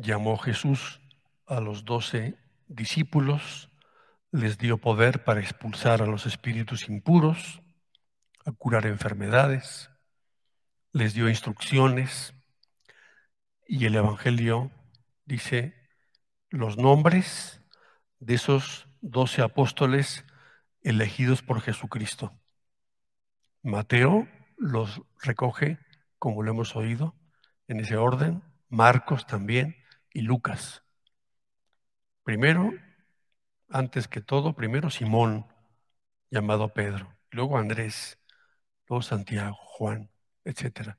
llamó Jesús a los doce discípulos, les dio poder para expulsar a los espíritus impuros, a curar enfermedades, les dio instrucciones y el Evangelio dice los nombres de esos doce apóstoles elegidos por Jesucristo. Mateo los recoge, como lo hemos oído, en ese orden, Marcos también y Lucas. Primero, antes que todo, primero Simón, llamado Pedro, luego Andrés, luego Santiago, Juan, etc.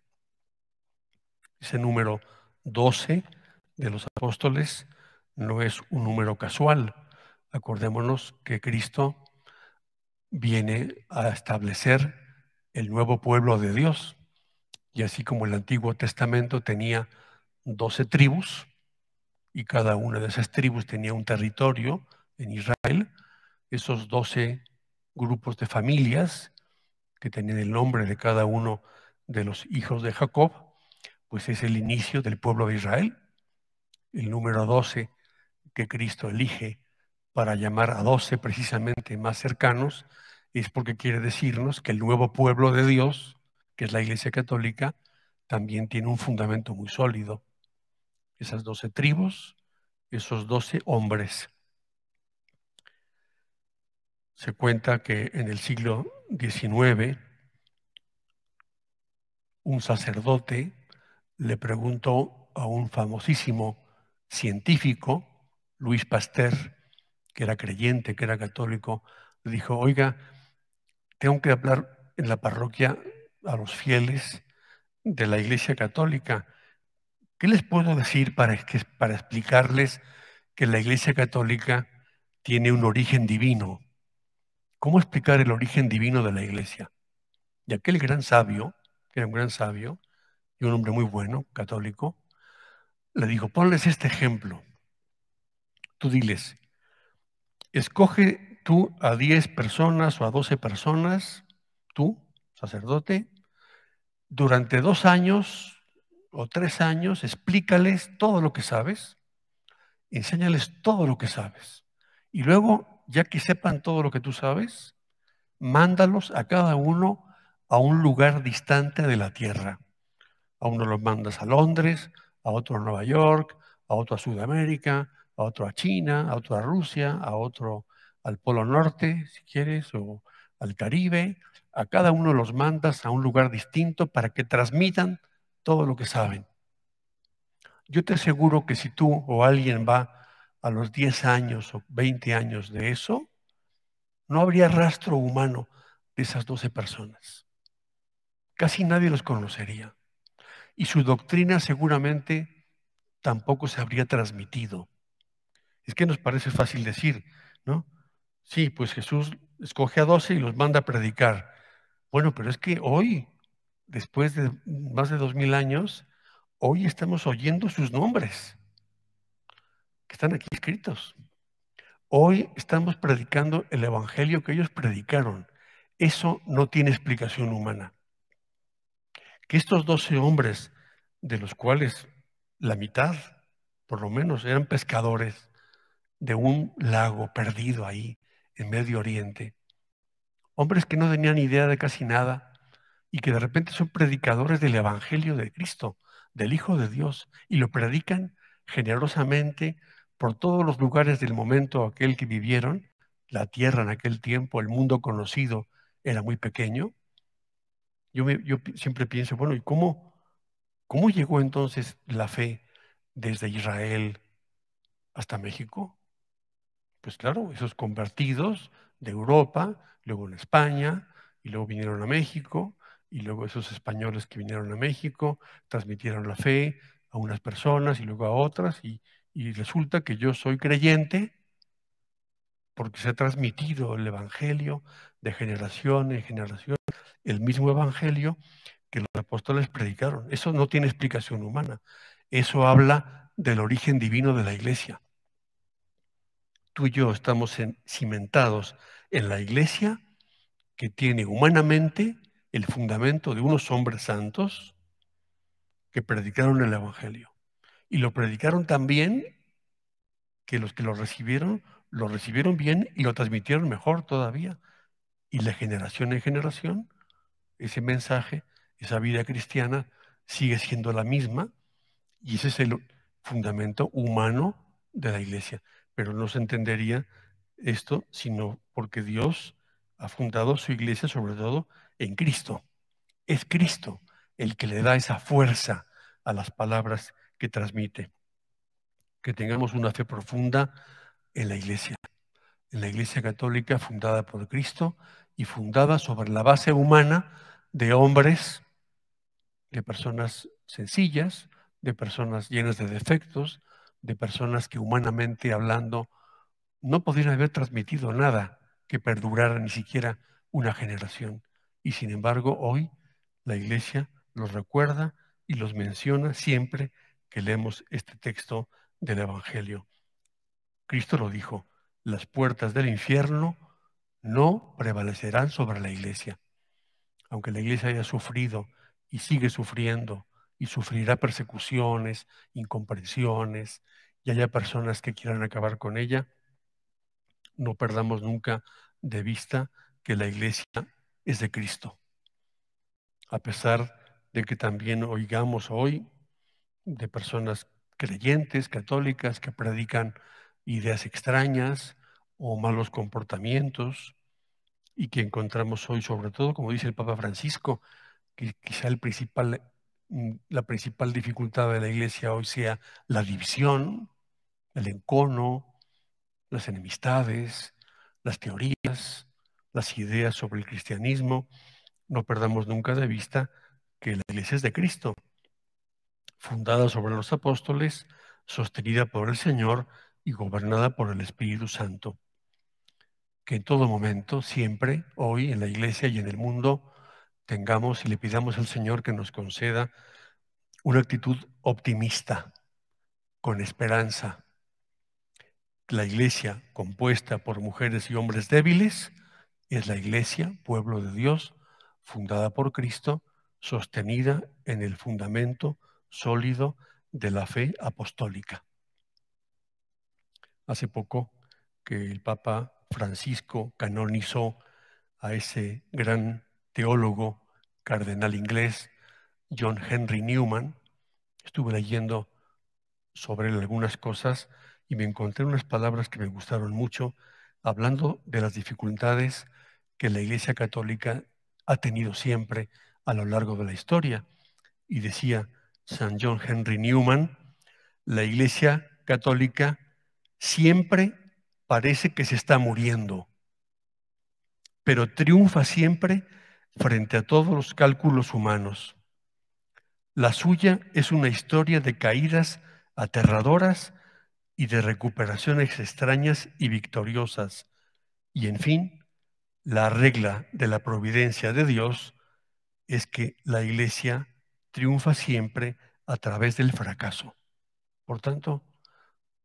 Ese número 12 de los apóstoles no es un número casual. Acordémonos que Cristo viene a establecer el nuevo pueblo de Dios. Y así como el Antiguo Testamento tenía doce tribus, y cada una de esas tribus tenía un territorio en Israel, esos doce grupos de familias que tenían el nombre de cada uno de los hijos de Jacob, pues es el inicio del pueblo de Israel. El número doce que Cristo elige para llamar a doce precisamente más cercanos es porque quiere decirnos que el nuevo pueblo de Dios, que es la Iglesia Católica, también tiene un fundamento muy sólido. Esas doce tribus, esos doce hombres. Se cuenta que en el siglo XIX un sacerdote le preguntó a un famosísimo científico, Luis Pasteur, que era creyente, que era católico, le dijo, oiga, tengo que hablar en la parroquia a los fieles de la Iglesia Católica. ¿Qué les puedo decir para, para explicarles que la Iglesia Católica tiene un origen divino? ¿Cómo explicar el origen divino de la Iglesia? Y aquel gran sabio, que era un gran sabio y un hombre muy bueno, católico, le dijo, ponles este ejemplo. Tú diles, escoge tú a 10 personas o a 12 personas, tú, sacerdote, durante dos años o tres años, explícales todo lo que sabes, enséñales todo lo que sabes. Y luego, ya que sepan todo lo que tú sabes, mándalos a cada uno a un lugar distante de la tierra. A uno los mandas a Londres, a otro a Nueva York, a otro a Sudamérica, a otro a China, a otro a Rusia, a otro al Polo Norte, si quieres, o al Caribe. A cada uno los mandas a un lugar distinto para que transmitan todo lo que saben. Yo te aseguro que si tú o alguien va a los 10 años o 20 años de eso, no habría rastro humano de esas 12 personas. Casi nadie los conocería. Y su doctrina seguramente tampoco se habría transmitido. Es que nos parece fácil decir, ¿no? Sí, pues Jesús escoge a doce y los manda a predicar. Bueno, pero es que hoy, después de más de dos mil años, hoy estamos oyendo sus nombres, que están aquí escritos. Hoy estamos predicando el evangelio que ellos predicaron. Eso no tiene explicación humana. Que estos doce hombres, de los cuales la mitad, por lo menos, eran pescadores de un lago perdido ahí, en Medio Oriente. Hombres que no tenían idea de casi nada y que de repente son predicadores del Evangelio de Cristo, del Hijo de Dios, y lo predican generosamente por todos los lugares del momento aquel que vivieron. La tierra en aquel tiempo, el mundo conocido, era muy pequeño. Yo, yo siempre pienso, bueno, ¿y cómo, cómo llegó entonces la fe desde Israel hasta México? Pues claro, esos convertidos de Europa, luego en España, y luego vinieron a México, y luego esos españoles que vinieron a México transmitieron la fe a unas personas y luego a otras, y, resulta que yo soy creyente porque se ha transmitido el Evangelio de generación en generación, el mismo Evangelio que los apóstoles predicaron. Eso no tiene explicación humana. Eso habla del origen divino de la iglesia tú y yo estamos cimentados en la iglesia que tiene humanamente el fundamento de unos hombres santos que predicaron el Evangelio. Y lo predicaron tan bien que los que lo recibieron, lo recibieron bien y lo transmitieron mejor todavía. Y de generación en generación, ese mensaje, esa vida cristiana sigue siendo la misma y ese es el fundamento humano de la iglesia. Pero no se entendería esto sino porque Dios ha fundado su iglesia sobre todo en Cristo. Es Cristo el que le da esa fuerza a las palabras que transmite. Que tengamos una fe profunda en la iglesia, en la iglesia católica fundada por Cristo y fundada sobre la base humana de hombres, de personas sencillas, de personas llenas de defectos, de personas que humanamente hablando no podrían haber transmitido nada que perdurara ni siquiera una generación. Y sin embargo, hoy la Iglesia los recuerda y los menciona siempre que leemos este texto del Evangelio. Cristo lo dijo, las puertas del infierno no prevalecerán sobre la Iglesia. Aunque la Iglesia haya sufrido y sigue sufriendo y sufrirá persecuciones, incomprensiones, y haya personas que quieran acabar con ella, no perdamos nunca de vista que la iglesia es de Cristo. A pesar de que también oigamos hoy de personas creyentes, católicas, que predican ideas extrañas o malos comportamientos y que encontramos hoy, sobre todo, como dice el Papa Francisco, que quizá el principal, mm, la principal dificultad de la iglesia hoy sea la división, el encono, las enemistades, las teorías, las ideas sobre el cristianismo. No perdamos nunca de vista que la iglesia es de Cristo, fundada sobre los apóstoles, sostenida por el Señor y gobernada por el Espíritu Santo. Que en todo momento, siempre, hoy, en la iglesia y en el mundo, tengamos y le pidamos al Señor que nos conceda una actitud optimista, con esperanza, la iglesia compuesta por mujeres y hombres débiles es la iglesia, pueblo de Dios, fundada por Cristo, sostenida en el fundamento sólido de la fe apostólica. Hace poco que el Papa Francisco canonizó a ese gran teólogo cardenal inglés, John Henry Newman, estuve leyendo sobre él algunas cosas y me encontré unas palabras que me gustaron mucho, hablando de las dificultades que la Iglesia Católica ha tenido siempre a lo largo de la historia. Y decía San John Henry Newman, la Iglesia Católica siempre parece que se está muriendo, pero triunfa siempre frente a todos los cálculos humanos. La suya es una historia de caídas aterradoras y de recuperaciones extrañas y victoriosas. Y en fin, la regla de la providencia de Dios es que la iglesia triunfa siempre a través del fracaso. Por tanto,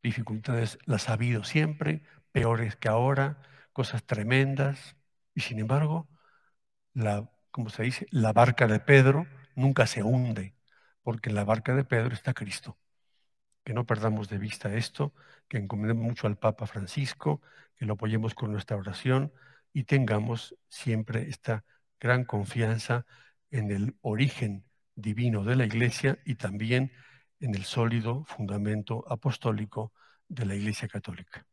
dificultades las ha habido siempre, peores que ahora, cosas tremendas, y sin embargo, como se dice, la barca de Pedro nunca se hunde, porque en la barca de Pedro está Cristo que no perdamos de vista esto, que encomendemos mucho al Papa Francisco, que lo apoyemos con nuestra oración y tengamos siempre esta gran confianza en el origen divino de la Iglesia y también en el sólido fundamento apostólico de la Iglesia Católica.